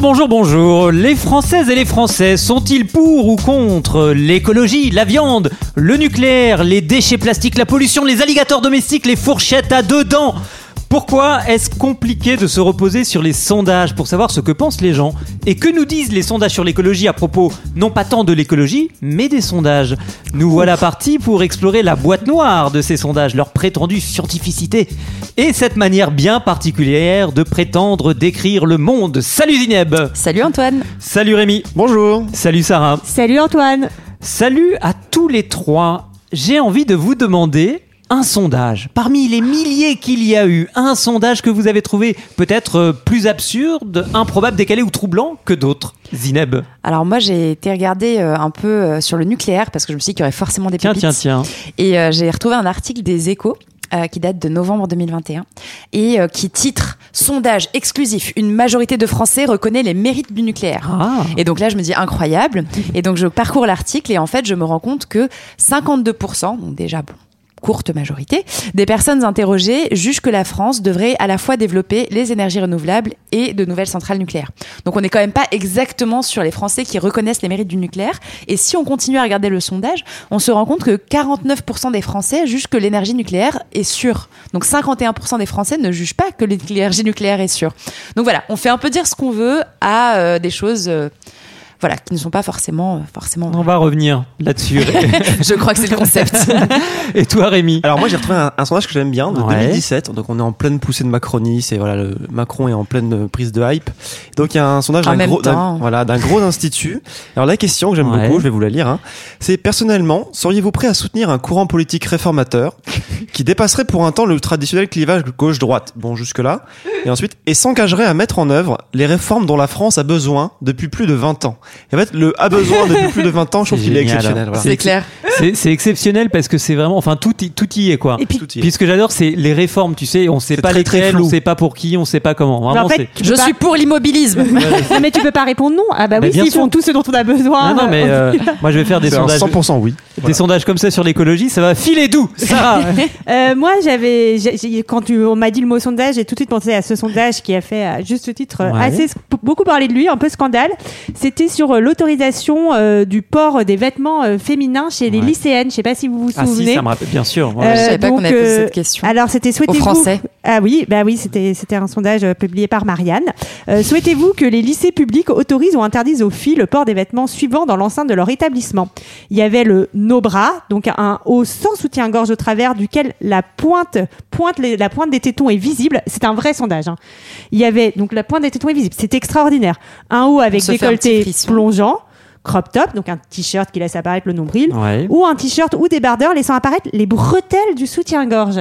Bonjour, bonjour. Les Françaises et les Français sont-ils pour ou contre l'écologie, la viande, le nucléaire, les déchets plastiques, la pollution, les alligators domestiques, les fourchettes à deux dents? Pourquoi est-ce compliqué de se reposer sur les sondages pour savoir ce que pensent les gens Et que nous disent les sondages sur l'écologie à propos non pas tant de l'écologie, mais des sondages Nous voilà partis pour explorer la boîte noire de ces sondages, leur prétendue scientificité et cette manière bien particulière de prétendre décrire le monde. Salut Zineb. Salut Antoine. Salut Rémi. Bonjour. Salut Sarah. Salut Antoine. Salut à tous les trois. J'ai envie de vous demander un sondage. Parmi les milliers qu'il y a eu, un sondage que vous avez trouvé peut-être euh, plus absurde, improbable, décalé ou troublant que d'autres. Zineb. Alors moi j'ai été regarder euh, un peu euh, sur le nucléaire parce que je me suis dit qu'il y aurait forcément des Tiens, pépites. tiens, tiens. Et euh, j'ai retrouvé un article des Échos euh, qui date de novembre 2021 et euh, qui titre Sondage exclusif, une majorité de Français reconnaît les mérites du nucléaire. Ah. Et donc là, je me dis incroyable. Et donc je parcours l'article et en fait, je me rends compte que 52%, donc déjà bon, courte majorité, des personnes interrogées jugent que la France devrait à la fois développer les énergies renouvelables et de nouvelles centrales nucléaires. Donc on n'est quand même pas exactement sur les Français qui reconnaissent les mérites du nucléaire. Et si on continue à regarder le sondage, on se rend compte que 49% des Français jugent que l'énergie nucléaire est sûre. Donc 51% des Français ne jugent pas que l'énergie nucléaire est sûre. Donc voilà, on fait un peu dire ce qu'on veut à euh, des choses... euh, voilà, qui ne sont pas forcément, forcément. On va revenir là-dessus. Je crois que c'est le concept. et toi Rémi? Alors moi j'ai retrouvé un, un sondage que j'aime bien de Ouais. 2017, donc on est en pleine poussée de Macronie, c'est voilà le Macron est en pleine euh, prise de hype. Donc il y a un sondage d'un gros, voilà d'un gros institut. Alors la question que j'aime Ouais. beaucoup, je vais vous la lire, hein, c'est personnellement seriez-vous prêt à soutenir un courant politique réformateur qui dépasserait pour un temps le traditionnel clivage gauche-droite, bon jusque là, et ensuite et s'engagerait à mettre en œuvre les réformes dont la France a besoin depuis plus de 20 ans? Et en fait le a besoin depuis plus de 20 ans, je trouve qu'il est génial. exceptionnel. Voilà. c'est clair. C'est c'est exceptionnel parce que c'est vraiment, enfin tout y, tout y est quoi. Et puis, Tout y est. Puis ce que j'adore, c'est les réformes. Tu sais, on sait C'est pas très, très lesquelles, on sait pas pour qui, on sait pas comment. Vraiment, en fait, Je pas- suis pour l'immobilisme. Non, mais tu peux pas répondre non. Ah bah oui, s'ils font tout ce dont on a besoin. Non, non, mais euh, moi je vais faire des sondages. 100% oui. Des sondages comme ça sur l'écologie, ça va filer doux. Ça. Euh, moi, j'avais, quand tu, on m'a dit le mot sondage, j'ai tout de suite pensé à ce sondage qui a fait, à juste titre, Ouais. assez beaucoup parler de lui, un peu scandale. C'était sur euh, l'autorisation euh, du port des vêtements euh, féminins chez les Ouais. Lycéennes. Je sais pas si vous vous ah souvenez. si, ça me rappelle bien sûr. ouais. Euh, Je savais pas qu'on avait posé euh, cette question. Alors, c'était souhaitez-vous Français. Ah oui, bah oui, c'était c'était un sondage euh, publié par Marianne. Euh, souhaitez-vous que les lycées publics autorisent ou interdisent aux filles le port des vêtements suivants dans l'enceinte de leur établissement? Il y avait le no bras, donc un haut sans soutien-gorge au travers duquel la pointe pointe les- la pointe des tétons est visible. C'est un vrai sondage. hein. Il y avait donc la pointe des tétons est visible. C'est extraordinaire. Un haut avec décolleté plongeant, crop top, donc un t-shirt qui laisse apparaître le nombril Ouais. ou un t-shirt ou des bardeurs laissant apparaître les bretelles du soutien-gorge.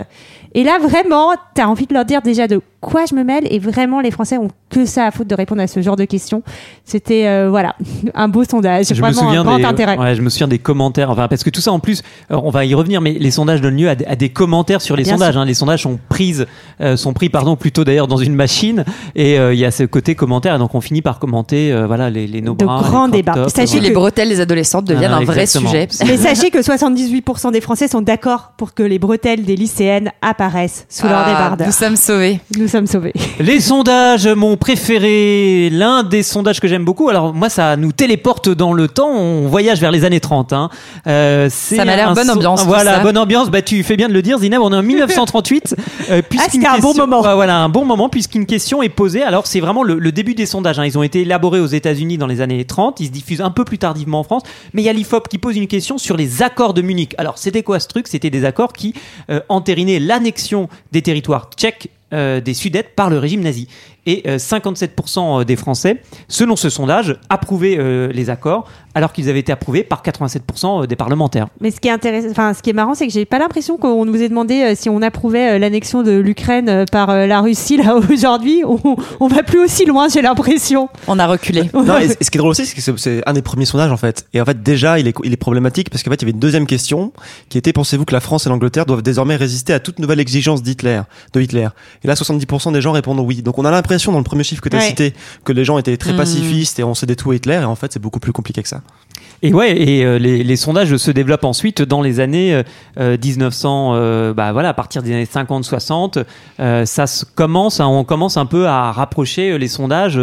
Et là, vraiment, t'as envie de leur dire déjà de quoi je me mêle et vraiment, les Français ont que ça à foutre de répondre à ce genre de questions. C'était, euh, voilà, un beau sondage. Je me souviens un grand des, intérêt. ouais, je me souviens des commentaires. Enfin, parce que tout ça, en plus, euh, on va y revenir, mais les sondages donnent lieu à, des- à des commentaires sur les Bien sondages. hein. Les sondages sont prises, euh, sont pris, pardon, plutôt d'ailleurs dans une machine, et euh, il y a ce côté commentaire, et donc on finit par commenter, euh, voilà, les, les no De bras, grands débats. Sachez voilà. les bretelles des adolescentes deviennent Ah, un vrai sujet. Mais sachez que 78% des Français sont d'accord pour que les bretelles des lycéennes apparaissent sous leur Ah, débardeur. Nous sommes sauvés. Nous sommes sauvés. Les sondages, mon préféré, l'un des sondages que j'aime beaucoup. Alors moi, ça nous téléporte dans le temps. On voyage vers les années 30. Hein. Euh, c'est Ça m'a l'air bonne ambiance, Voilà, bonne ambiance. Bah tu fais bien de le dire, Zineb. On est en 1938. euh, puisqu'une c'était un bon moment. Ouais, voilà, un bon moment puisqu'une question est posée. Alors c'est vraiment le, le début des sondages. hein. Ils ont été élaborés aux États-Unis dans les années 30. Ils se diffusent un peu plus tardivement en France. Mais il y a l'IFOP qui pose une question sur les accords de Munich. Alors c'était quoi ce truc? C'était des accords qui euh, entérinaient l'annexion des territoires tchèques euh, des Sudètes par le régime nazi. Et euh, 57% des Français, selon ce sondage, approuvaient euh, les accords, alors qu'ils avaient été approuvés par 87% des parlementaires. Mais ce qui est intéressant, enfin, ce qui est marrant, c'est que j'ai pas l'impression qu'on nous ait demandé euh, si on approuvait euh, l'annexion de l'Ukraine euh, par euh, la Russie là aujourd'hui. On, on va plus aussi loin, j'ai l'impression. On a reculé. Non, et, ce qui est drôle aussi, c'est que c'est- c'est un des premiers sondages en fait. Et en fait, déjà, il est, il est problématique parce qu'en fait, il y avait une deuxième question qui était pensez-vous que la France et l'Angleterre doivent désormais résister à toute nouvelle exigence d'Hitler, de Hitler? Et là, 70% des gens répondent oui. Donc, on a l'impression dans le premier chiffre que tu as Ouais. cité que les gens étaient très Mhm. pacifistes et on tout à Hitler. Et en fait, c'est beaucoup plus compliqué que ça. Et ouais, et euh, les, les sondages se développent ensuite dans les années euh, euh, 1900, euh, bah voilà, à partir des années 50-60, euh, ça se commence, hein, on commence un peu à rapprocher les sondages,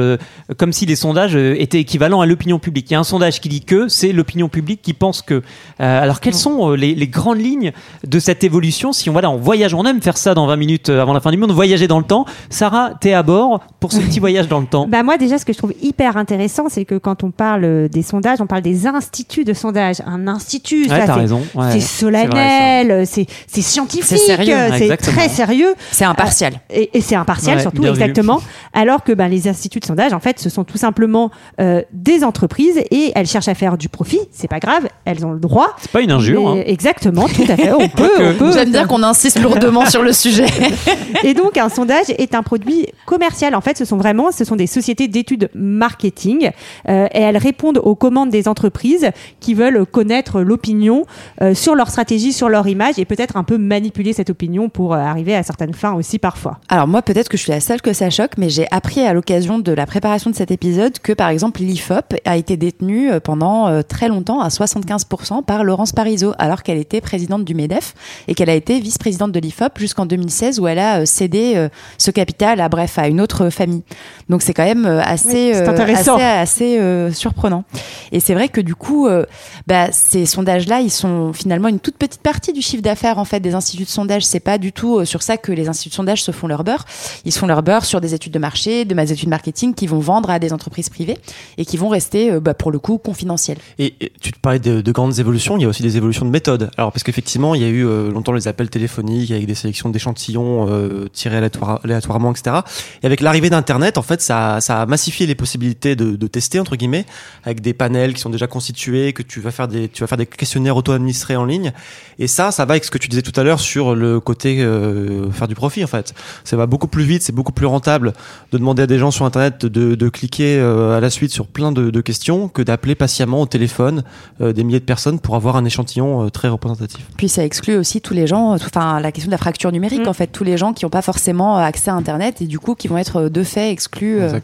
comme si les sondages étaient équivalents à l'opinion publique. Il y a un sondage qui dit que, c'est l'opinion publique qui pense que. Alors quelles sont les, les grandes lignes de cette évolution Si on voilà, on voyage, on aime faire ça dans 20 minutes avant la fin du monde, voyager dans le temps. Sarah, t'es à bord pour ce petit voyage dans le temps. Bah moi déjà ce que je trouve hyper intéressant c'est que quand on parle des sondages on parle des instituts de sondage un institut Ouais, ça, t'as c'est- raison. Ouais, c'est c'est vrai, ça. solennel c'est c'est scientifique C'est sérieux, euh, c'est très sérieux C'est impartial. et, et c'est impartial Ouais, surtout vu. exactement alors que ben, les instituts de sondage en fait ce sont tout simplement euh, des entreprises et elles cherchent à faire du profit c'est pas grave elles ont le droit C'est pas une injure. Hein. exactement tout à fait on peut, on peut J'aime bien qu'on insiste lourdement sur le sujet. et donc, un sondage est un produit commercial. En fait, ce sont vraiment, ce sont des sociétés d'études marketing euh, et elles répondent aux commandes des entreprises qui veulent connaître l'opinion euh, sur leur stratégie, sur leur image et peut-être un peu manipuler cette opinion pour euh, arriver à certaines fins aussi parfois. Alors moi, peut-être que je suis la seule que ça choque, mais j'ai appris à l'occasion de la préparation de cet épisode que, par exemple, l'IFOP a été détenue euh, pendant euh, très longtemps à 75% par Laurence Parisot, alors qu'elle était présidente du MEDEF et qu'elle a été vice-présidente de l'IFOP jusqu'en 2016 où elle a cédé ce capital à, bref, à une autre famille. Donc c'est quand même assez, Oui, assez, assez, surprenant. Et c'est vrai que du coup, euh, bah, ces sondages-là, ils sont finalement une toute petite partie du chiffre d'affaires en fait des instituts de sondage. C'est pas du tout euh, sur ça que les instituts de sondage se font leur beurre. Ils se font leur beurre sur des études de marché, de mes études marketing qui vont vendre à des entreprises privées et qui vont rester, euh, bah, pour le coup, confidentielles. Et, et tu te parlais de, de grandes évolutions, il y a aussi des évolutions de méthode. Alors parce qu'effectivement, il y a eu euh, longtemps les appels téléphoniques avec des sélections d'échantillons euh, tirés aléatoire- aléatoirement, etc. Et avec l'arrivée d'Internet, en fait, ça, ça a massifié les possibilités de, de tester entre guillemets avec des panels qui sont déjà constitués, que tu vas faire des, tu vas faire des questionnaires auto-administrés en ligne. Et ça, ça va avec ce que tu disais tout à l'heure sur le côté euh, faire du profit en fait. Ça va beaucoup plus vite, c'est beaucoup plus rentable de demander à des gens sur Internet de, de cliquer euh, à la suite sur plein de, de questions que d'appeler patiemment au téléphone euh, des milliers de personnes pour avoir un échantillon euh, très représentatif. Puis ça exclut aussi tous les gens, enfin la question de la fracture numérique Mm. en fait, tous les gens qui n'ont pas forcément accès à Internet et du coup qui vont être de fait exclus, euh,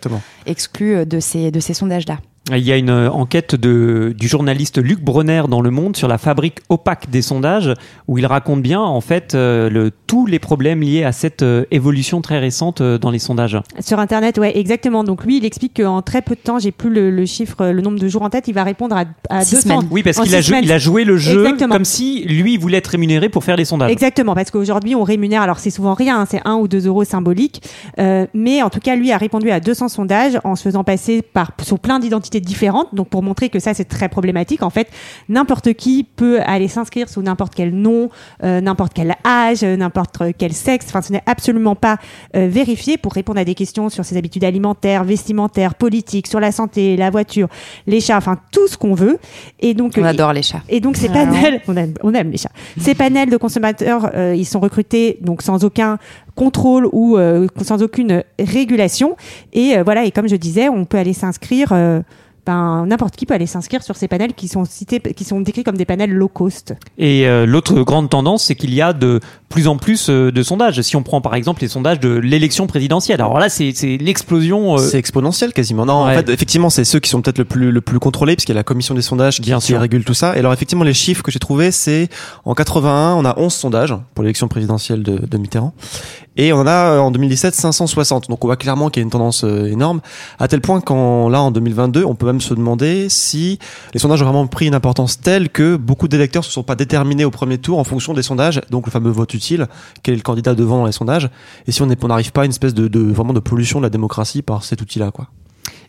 exclus de ces, de ces sondages-là. Il y a une euh, enquête de, du journaliste Luc Bronner dans Le Monde sur la fabrique opaque des sondages, où il raconte bien en fait euh, le, tous les problèmes liés à cette euh, évolution très récente euh, dans les sondages. Sur Internet, ouais, exactement. Donc lui, il explique qu'en très peu de temps, j'ai plus le, le chiffre, le nombre de jours en tête, il va répondre à, à Six 200. semaines. Oui, parce qu'il a, joué- a le jeu Exactement. comme si lui voulait être rémunéré pour faire les sondages. Exactement, parce qu'aujourd'hui on rémunère, alors c'est souvent rien, hein, c'est 1 ou 2 euros symboliques, euh, mais en tout cas lui a répondu à 200 sondages en se faisant passer par, sur plein d'identités différentes, donc pour montrer que ça c'est très problématique, en fait n'importe qui peut aller s'inscrire sous n'importe quel nom, euh, n'importe quel âge, euh, n'importe quel sexe, enfin ce n'est absolument pas euh, vérifié pour répondre à des questions sur ses habitudes alimentaires, vestimentaires, politiques, sur la santé, la voiture, les chats, enfin tout ce qu'on veut. Et donc On adore les chats. et donc ces Ah panels, on aime, on aime les chats. Ces panels de consommateurs, euh, ils sont recrutés donc sans aucun contrôle ou euh, sans aucune régulation. Et euh, voilà, et comme je disais, on peut aller s'inscrire. euh, ben, n'importe qui peut aller s'inscrire sur ces panels qui sont cités, qui sont décrits comme des panels low cost. Et euh, l'autre grande tendance, c'est qu'il y a de plus en plus euh, de sondages. Si on prend par exemple les sondages de l'élection présidentielle, alors là c'est l'explosion. euh, C'est exponentiel quasiment. Non, Ouais. en fait, effectivement, c'est ceux qui sont peut-être le plus le plus contrôlés, puisqu'il y a la commission des sondages qui, qui régule tout ça. Et alors, effectivement, les chiffres que j'ai trouvés, c'est en 81, on a 11 sondages pour l'élection présidentielle de, de Mitterrand, et on a euh, en 2017 560. Donc, on voit clairement qu'il y a une tendance euh, énorme, à tel point qu'en là en 2022, on peut même se demander si les sondages ont vraiment pris une importance telle que beaucoup d'électeurs se sont pas déterminés au premier tour en fonction des sondages, donc le fameux vote quel est le candidat devant les sondages, et si on n'arrive pas à une espèce de, vraiment de pollution de la démocratie par cet outil-là, quoi.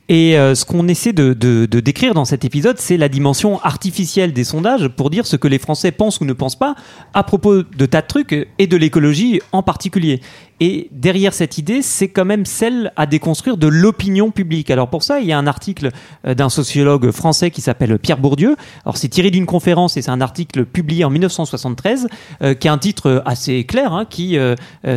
Et euh, ce qu'on essaie de- de décrire dans cet épisode, c'est la dimension artificielle des sondages pour dire ce que les Français pensent ou ne pensent pas à propos de tas de trucs et de l'écologie en particulier. Et derrière cette idée, c'est quand même celle à déconstruire de l'opinion publique. Alors pour ça, il y a un article euh, d'un sociologue français qui s'appelle Pierre Bourdieu. Alors c'est tiré d'une conférence et c'est un article publié en 1973 euh, qui a un titre euh, assez clair hein, qui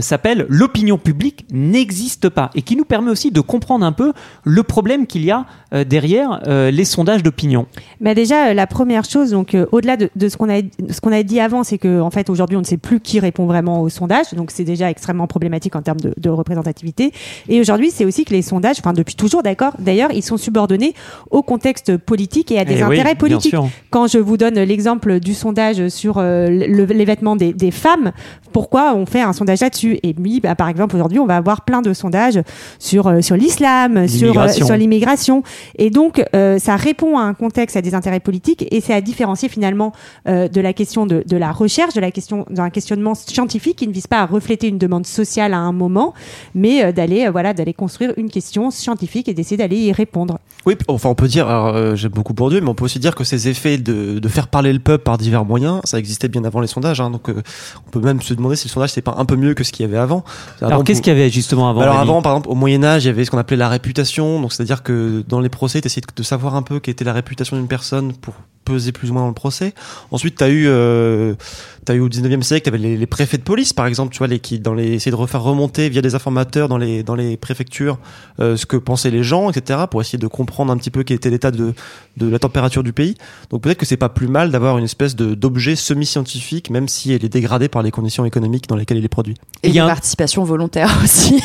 s'appelle L'opinion publique n'existe pas et qui nous permet aussi de comprendre un peu le problème qu'il y a derrière les sondages d'opinion. Bah déjà, la première chose, donc au-delà de, ce qu'on a dit avant, c'est que en fait aujourd'hui on ne sait plus qui répond vraiment aux sondages, donc c'est déjà extrêmement problématique en termes de, de représentativité. Et aujourd'hui, c'est aussi que les sondages, enfin depuis toujours, d'accord, d'ailleurs, ils sont subordonnés au contexte politique et à des Eh intérêts politiques. Quand je vous donne l'exemple du sondage sur euh, le- les vêtements des, des femmes, pourquoi on fait un sondage là-dessus? Et oui, bah, par exemple, aujourd'hui, on va avoir plein de sondages sur euh, sur l'islam, sur euh, L'immigration. sur l'immigration, et donc ça répond à un contexte, à des intérêts politiques, et c'est à différencier finalement de la question de, de la recherche, de la question d'un questionnement scientifique qui ne vise pas à refléter une demande sociale à un moment, mais euh, d'aller euh, voilà d'aller construire une question scientifique et d'essayer d'aller y répondre. Oui, enfin on peut dire, alors, euh, j'aime beaucoup Bourdieu, mais on peut aussi dire que ces effets de, de faire parler le peuple par divers moyens, ça existait bien avant les sondages. Hein, donc euh, on peut même se demander si le sondage c'est pas un peu mieux que ce qu'il y avait avant. Alors qu'est-ce qu'il y avait justement avant alors avant, par exemple, au Moyen Âge, il y avait ce qu'on appelait la réputation. Donc c'est-à-dire que dans les procès, tu essayais de savoir un peu quelle était la réputation d'une personne pour peser plus ou moins dans le procès. Ensuite, tu as eu, euh, t'as eu au 19e siècle, tu les, les préfets de police, par exemple, tu vois, les, qui dans les essayer de refaire remonter via des informateurs dans les dans les préfectures euh, ce que pensaient les gens, etc., pour essayer de comprendre un petit peu quel était l'état de de la température du pays. Donc peut-être que c'est pas plus mal d'avoir une espèce de d'objet semi-scientifique, même si elle est dégradée par les conditions économiques dans lesquelles il est produit. Et Il y a un- participation volontaire aussi.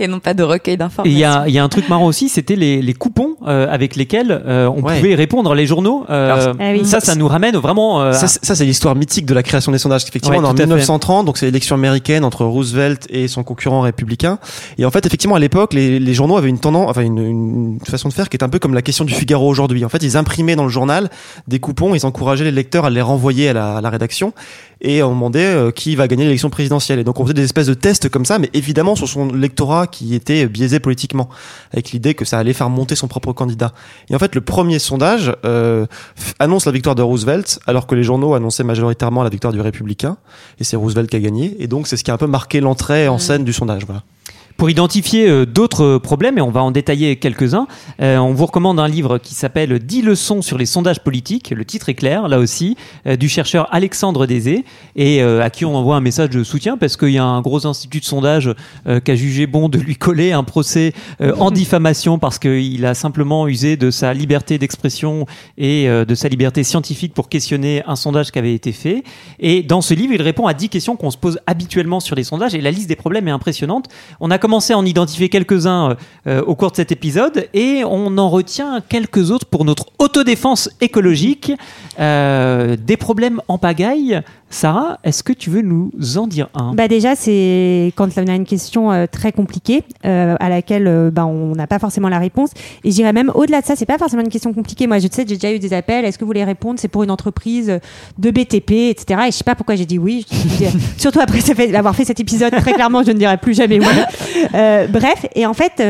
et non pas de recueil Et il d'informations. y a, il y a un truc marrant aussi, c'était les, les coupons euh, avec lesquels euh, on Ouais. pouvait répondre les journaux. Euh, Alors, Ah oui. Ça, ça nous ramène vraiment. euh, Ça, c'est- ça, c'est l'histoire mythique de la création des sondages. Effectivement, Ouais, on est en tout à fait. 1930, donc c'est l'élection américaine entre Roosevelt et son concurrent républicain. Et en fait, effectivement, à l'époque, les, les journaux avaient une tendance, enfin une, une façon de faire qui est un peu comme la question du Figaro aujourd'hui. En fait, ils imprimaient dans le journal des coupons, ils encourageaient les lecteurs à les renvoyer à la, à la rédaction et on demandait euh, qui va gagner l'élection présidentielle. Et donc on faisait des espèces de tests comme ça, mais évidemment sur son lectorat qui était biaisé politiquement, avec l'idée que ça allait faire monter son propre candidat. Et en fait, le premier sondage euh, annonce la victoire de Roosevelt, alors que les journaux annonçaient majoritairement la victoire du républicain, et c'est Roosevelt qui a gagné. Et donc c'est ce qui a un peu marqué l'entrée en scène du sondage. Voilà. Pour identifier euh, d'autres problèmes, et on va en détailler quelques-uns, euh, on vous recommande un livre qui s'appelle 10 leçons sur les sondages politiques. Le titre est clair, là aussi, euh, du chercheur Alexandre Désé, et euh, à qui on envoie un message de soutien parce qu'il y a un gros institut de sondage euh, qui a jugé bon de lui coller un procès euh, en diffamation parce qu'il a simplement usé de sa liberté d'expression et euh, de sa liberté scientifique pour questionner un sondage qui avait été fait. Et dans ce livre, il répond à 10 questions qu'on se pose habituellement sur les sondages, et la liste des problèmes est impressionnante. On a commencé à en identifier quelques-uns euh, au cours de cet épisode et on en retient quelques autres pour notre autodéfense écologique. Euh, des problèmes en pagaille. Sarah, est-ce que tu veux nous en dire un? Bah déjà, c'est quand on a une question euh, très compliquée euh, à laquelle euh, bah, on n'a pas forcément la réponse. Et j'irais même au-delà de ça, c'est pas forcément une question compliquée. Moi, je sais, j'ai déjà eu des appels. Est-ce que vous voulez répondre? C'est pour une entreprise de BTP, etc. Et je sais pas pourquoi j'ai dit oui. Surtout après avoir fait cet épisode, très clairement, je ne dirais plus jamais oui. Euh, bref, et en fait.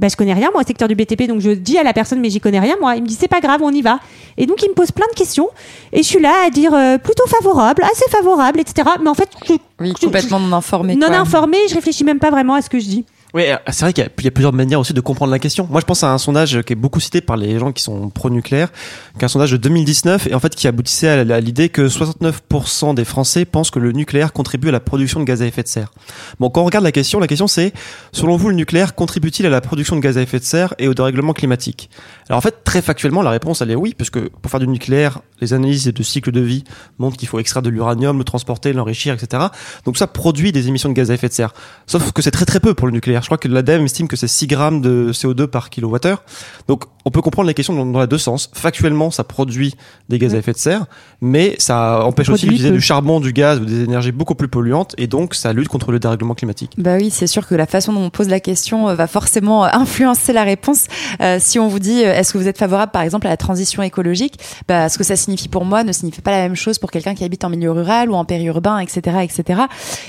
Bah, je connais rien moi au secteur du BTP donc je dis à la personne mais j'y connais rien moi il me dit c'est pas grave on y va et donc il me pose plein de questions et je suis là à dire euh, plutôt favorable assez favorable etc mais en fait je, Oui, je- complètement non informé. non quoi. informé, je réfléchis même pas vraiment à ce que je dis. Oui, euh, c'est vrai qu'il y, a- plusieurs manières aussi de comprendre la question. Moi, je pense à un sondage qui est beaucoup cité par les gens qui sont pro-nucléaire, qui est un sondage de 2019 et en fait qui aboutissait à l'idée que 69% des Français pensent que le nucléaire contribue à la production de gaz à effet de serre. Bon, quand on regarde la question, la question c'est, selon vous, le nucléaire contribue-t-il à la production de gaz à effet de serre et au dérèglement climatique? Alors en fait, très factuellement, la réponse elle est oui, puisque pour faire du nucléaire, les analyses de cycle de vie montrent qu'il faut extraire de l'uranium, le transporter, l'enrichir, etc. Donc ça produit des émissions de gaz à effet de serre. Sauf que c'est très très peu pour le nucléaire. Je crois que l'ADEME estime que c'est 6 grammes de CO2 par kilowattheure. Donc on peut comprendre les questions dans, dans les deux sens. Factuellement, ça produit des gaz à effet de serre, mais ça empêche aussi d'utiliser du charbon, du gaz ou des énergies beaucoup plus polluantes, et donc ça lutte contre le dérèglement climatique. Bah oui, c'est sûr que la façon dont on pose la question euh, va forcément euh, influencer la réponse. Euh, si on vous dit euh, est-ce que vous êtes favorable par exemple à la transition écologique, bah, ce que ça signifie signifie pour moi ne signifie pas la même chose pour quelqu'un qui habite en milieu rural ou en périurbain, etc., etc.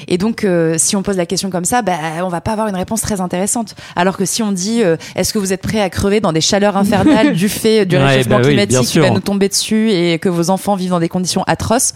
Et donc, euh, si on pose la question comme ça, bah, on va pas avoir une réponse très intéressante. Alors que si on dit, euh, est-ce que vous êtes prêt à crever dans des chaleurs infernales du fait du Ouais, réchauffement bah oui, climatique qui va nous tomber dessus et que vos enfants vivent dans des conditions atroces?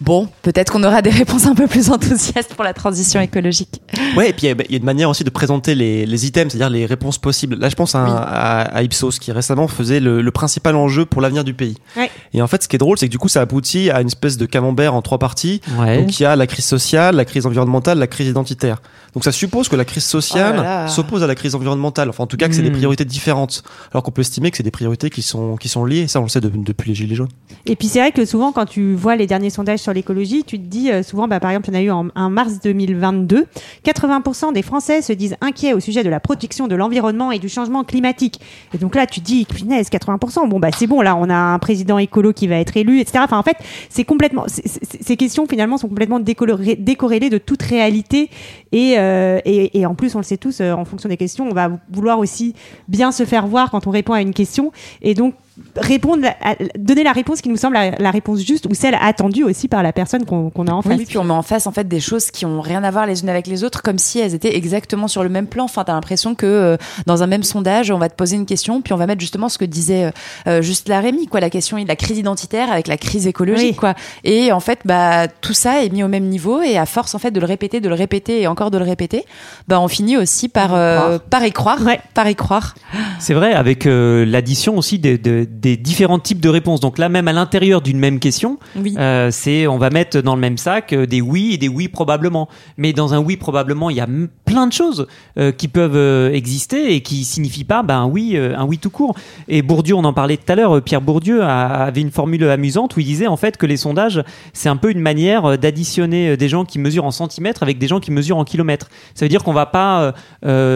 Bon, peut-être qu'on aura des réponses un peu plus enthousiastes pour la transition écologique. Ouais, et puis il y a- il y a une manière aussi de présenter les, les items, c'est-à-dire les réponses possibles. Là, je pense à, un- Oui. à, à Ipsos qui récemment faisait le, le principal enjeu pour l'avenir du pays. Ouais. Et en fait, ce qui est drôle, c'est que du coup, ça aboutit à une espèce de camembert en trois parties. Ouais. Donc il y a la crise sociale, la crise environnementale, la crise identitaire. Donc ça suppose que la crise sociale Oh s'oppose à la crise environnementale. Enfin, en tout cas, que c'est des Hmm. priorités différentes. Alors qu'on peut estimer que c'est des priorités qui sont qui sont liées. Ça, on le sait de- depuis les gilets jaunes. Et puis c'est vrai que souvent, quand tu vois les derniers sondages sur l'écologie, tu te dis euh, souvent, bah, par exemple, il y en a eu en, mars 2022, 80% des Français se disent inquiets au sujet de la protection de l'environnement et du changement climatique. Et donc là, tu te dis, punaise, 80%, bon bah c'est bon, là on a un président écolo qui va être élu, etc. Enfin en fait, c'est complètement, ces questions finalement sont complètement décorrélées de toute réalité. Et, euh, et, et en plus, on le sait tous, euh, en fonction des questions, on va vouloir aussi bien se faire voir quand on répond à une question. Et donc répondre, à- donner la réponse qui nous semble la, la réponse juste ou celle attendue aussi par la personne qu'on a en face. Oui, puis on met en face en fait des choses qui ont rien à voir les unes avec les autres, comme si elles étaient exactement sur le même plan. Enfin, t'as l'impression que euh, dans un même sondage, on va te poser une question, puis on va mettre justement ce que disait euh, euh, juste la Rémi, quoi, la question de la crise identitaire avec la crise écologique, Oui. quoi. Et en fait, bah tout ça est mis au même niveau, et à force en fait de le répéter, de le répéter et encore de le répéter, bah on finit aussi par euh, par y croire, Ouais. par y croire. C'est vrai, avec euh, l'addition aussi des, des- des différents types de réponses. Donc là, même à l'intérieur d'une même question, Oui. euh, c'est on va mettre dans le même sac euh, des oui et des oui probablement. Mais dans un oui probablement, il y a plein de choses euh, qui peuvent exister et qui signifient pas ben, un oui, un oui tout court. Et Bourdieu, on en parlait tout à l'heure. Pierre Bourdieu a- avait une formule amusante où il disait en fait que les sondages, c'est un peu une manière d'additionner des gens qui mesurent en centimètres avec des gens qui mesurent en kilomètres. Ça veut dire qu'on va pas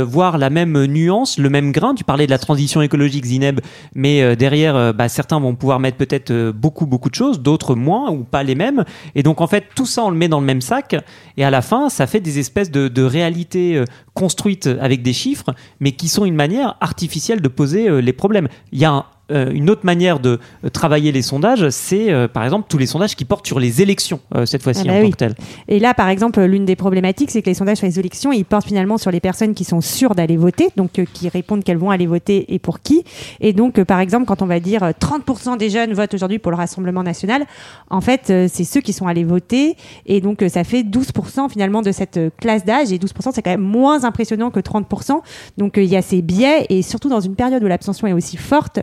voir la même nuance, le même grain. Tu parlais de la transition écologique, Zineb, mais euh, euh, bah, certains vont pouvoir mettre peut-être euh, beaucoup, beaucoup de choses, d'autres moins ou pas les mêmes. Et donc, en fait, tout ça, on le met dans le même sac. Et à la fin, ça fait des espèces de, de réalités euh, construites avec des chiffres, mais qui sont une manière artificielle de poser les problèmes. Il y a un- euh, une autre manière de euh, travailler les sondages, c'est euh, par exemple tous les sondages qui portent sur les élections, euh, cette fois-ci Ah bah en oui. tant que telles. Et là, par exemple, l'une des problématiques, c'est que les sondages sur les élections, ils portent finalement sur les personnes qui sont sûres d'aller voter, donc qui répondent qu'elles vont aller voter et pour qui. Et donc, par exemple, quand on va dire euh, 30% des jeunes votent aujourd'hui pour le Rassemblement national, en fait, c'est ceux qui sont allés voter. Et donc, ça fait 12% finalement de cette classe d'âge. Et 12%, c'est quand même moins impressionnant que 30%. Donc, il y a ces biais. Et surtout dans une période où l'abstention est aussi forte,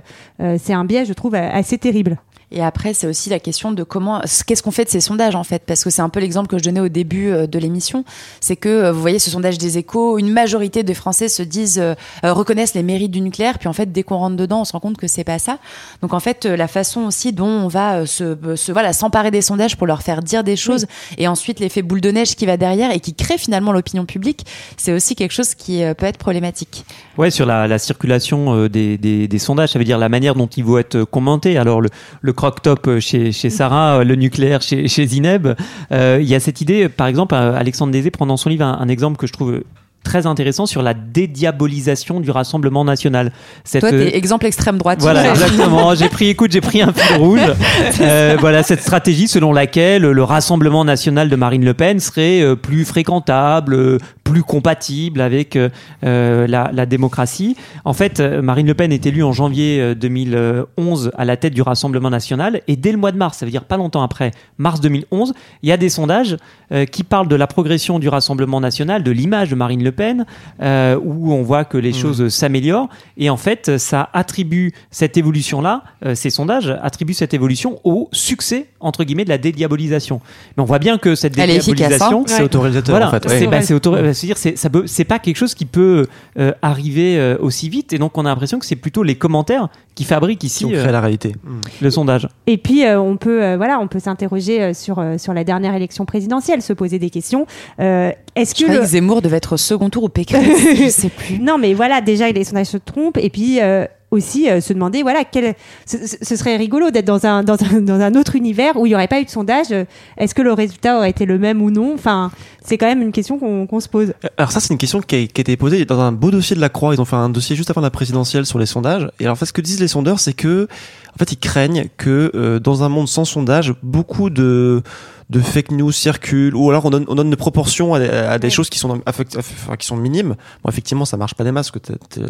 c'est un biais, je trouve, euh, assez terrible. Et après, c'est aussi la question de comment, qu'est-ce qu'on fait de ces sondages en fait, parce que c'est un peu l'exemple que je donnais au début euh, de l'émission, c'est que euh, vous voyez ce sondage des Échos, une majorité des Français se disent euh, reconnaissent les mérites du nucléaire, puis en fait dès qu'on rentre dedans, on se rend compte que c'est pas ça. Donc en fait, la façon aussi dont on va se, se voilà s'emparer des sondages pour leur faire dire des choses, et ensuite l'effet boule de neige qui va derrière et qui crée finalement l'opinion publique, c'est aussi quelque chose qui peut être problématique. Ouais, sur la, la circulation des, des, des sondages, ça veut dire la manière dont ils vont être commentés. Alors le, le croque-top euh, chez, chez Sarah, euh, le nucléaire chez, chez Zineb, euh, il y a cette idée, par exemple, Alexandre Désé prend dans son livre un, un exemple que je trouve très intéressant sur la dédiabolisation du Rassemblement national. Cette, Toi, t'es exemple extrême droite. voilà, exactement. J'ai pris, écoute, j'ai pris un fil rouge. Euh, voilà, cette stratégie selon laquelle le Rassemblement national de Marine Le Pen serait plus fréquentable, plus compatible avec euh, euh, la, la démocratie. En fait, euh, Marine Le Pen est élue en janvier euh, 2011 à la tête du Rassemblement national et dès le mois de mars, ça veut dire pas longtemps après, mars 2011, il y a des sondages euh, qui parlent de la progression du Rassemblement national, de l'image de Marine Le Pen, euh, où on voit que les choses euh, s'améliorent. Et en fait, ça attribue cette évolution-là, euh, ces sondages attribuent cette évolution au succès, entre guillemets, de la dédiabolisation. Mais on voit bien que cette Elle est efficace, dédiabolisation, hein C'est autorisateur voilà, en fait. c'est bah, c'est auto- c'est-à-dire c'est ça peut c'est pas quelque chose qui peut euh, arriver euh, aussi vite et donc on a l'impression que c'est plutôt les commentaires qui fabriquent Qui ici ont euh, créé la réalité. Mm. le sondage. Et puis euh, on peut euh, voilà, on peut s'interroger euh, sur euh, sur la dernière élection présidentielle, se poser des questions. Euh, Est-ce que le... que Zemmour devait être au second tour ou Pécresse, je sais plus. non mais voilà, déjà les sondages se trompent et puis euh, aussi euh, se demander voilà quel ce, ce- serait rigolo d'être dans un, dans un dans un autre univers où il n'y aurait pas eu de sondage euh, est-ce que le résultat aurait été le même ou non? Enfin c'est quand même une question qu'on qu'on se pose Alors ça, c'est une question qui a, qui a été posée dans un beau dossier de la Croix. Ils ont fait un dossier juste avant la présidentielle sur les sondages. Et alors, en fait, ce que disent les sondeurs, c'est que, En fait, ils craignent que euh, dans un monde sans sondage, beaucoup de de fake news circulent ou alors on donne, on donne des proportions à, à des Ouais. choses qui sont affect- enfin, qui sont minimes. Bon, effectivement, ça marche pas des masses. Que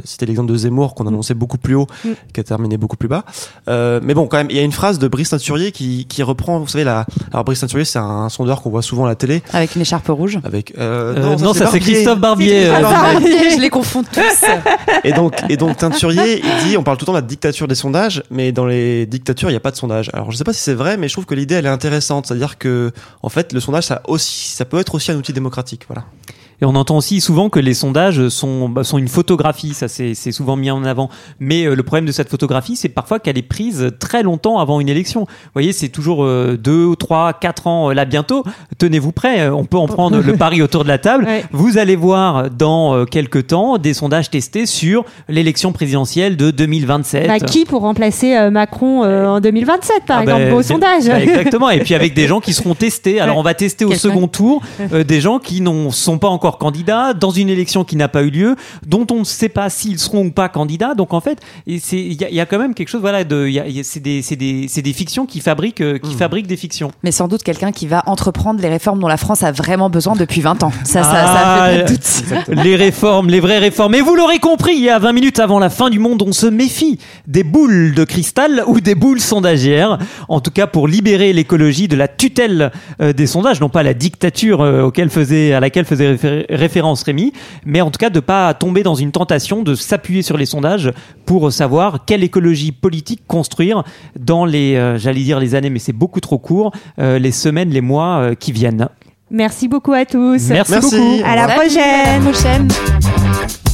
cité l'exemple de Zemmour qu'on annonçait beaucoup plus haut, Mm. qui a terminé beaucoup plus bas. Euh, mais bon, quand même, il y a une phrase de Brice Teinturier qui, qui reprend, vous savez, la. Alors Brice Teinturier, c'est un sondeur qu'on voit souvent à la télé Avec une écharpe rouge. avec. Euh, Euh, non, ça c'est Barbier. Christophe Barbier. Euh, Christophe je les confonds tous. Et donc, et donc Teinturier, il dit, on parle tout le temps de la dictature des sondages, mais dans les dictatures, il n'y a pas de sondage. Alors, je sais pas si c'est vrai, mais je trouve que l'idée, elle est intéressante. C'est-à-dire que, en fait, le sondage, ça aussi, ça peut être aussi un outil démocratique. Voilà. Et on entend aussi souvent que les sondages sont, bah, sont une photographie, ça c'est souvent mis en avant. Mais euh, le problème de cette photographie, c'est parfois qu'elle est prise très longtemps avant une élection. Vous voyez, c'est toujours euh, deux, trois, quatre ans euh, là bientôt. Tenez-vous prêts, euh, on peut en prendre le pari autour de la table. Ouais. Vous allez voir dans quelques temps des sondages testés sur l'élection présidentielle de 2027. Bah, qui pour remplacer Macron en 2027, par Ah exemple, beau c'est- sondage. bah, exactement. Et puis avec des gens qui seront testés. Alors on va tester au second tour des gens qui ne sont pas encore candidats dans une élection qui n'a pas eu lieu, dont on ne sait pas s'ils seront ou pas candidats. Donc en fait, il y, y a quand même quelque chose. Voilà, de, c'est des, des, des fictions qui fabriquent, euh, qui fabriquent des fictions. Mais sans doute quelqu'un qui va entreprendre les réformes dont la France a vraiment besoin depuis 20 ans. Ça, ça, Ah, ça fait pas de doute. Les réformes, les vraies réformes. Et vous l'aurez compris, il y a 20 minutes avant la fin du monde, on se méfie des boules de cristal ou des boules sondagières. En tout cas, pour libérer l'écologie de la tutelle euh, des sondages, non pas la dictature euh, auquel faisait, à laquelle faisait réfé- référence Rémi, mais en tout cas de pas tomber dans une tentation de s'appuyer sur les sondages pour savoir quelle écologie politique construire dans les, euh, j'allais dire les années, mais c'est beaucoup trop court, euh, les semaines, les mois euh, qui viennent. Merci beaucoup à tous. Merci, Merci. beaucoup. À la Salut, prochaine. À la prochaine.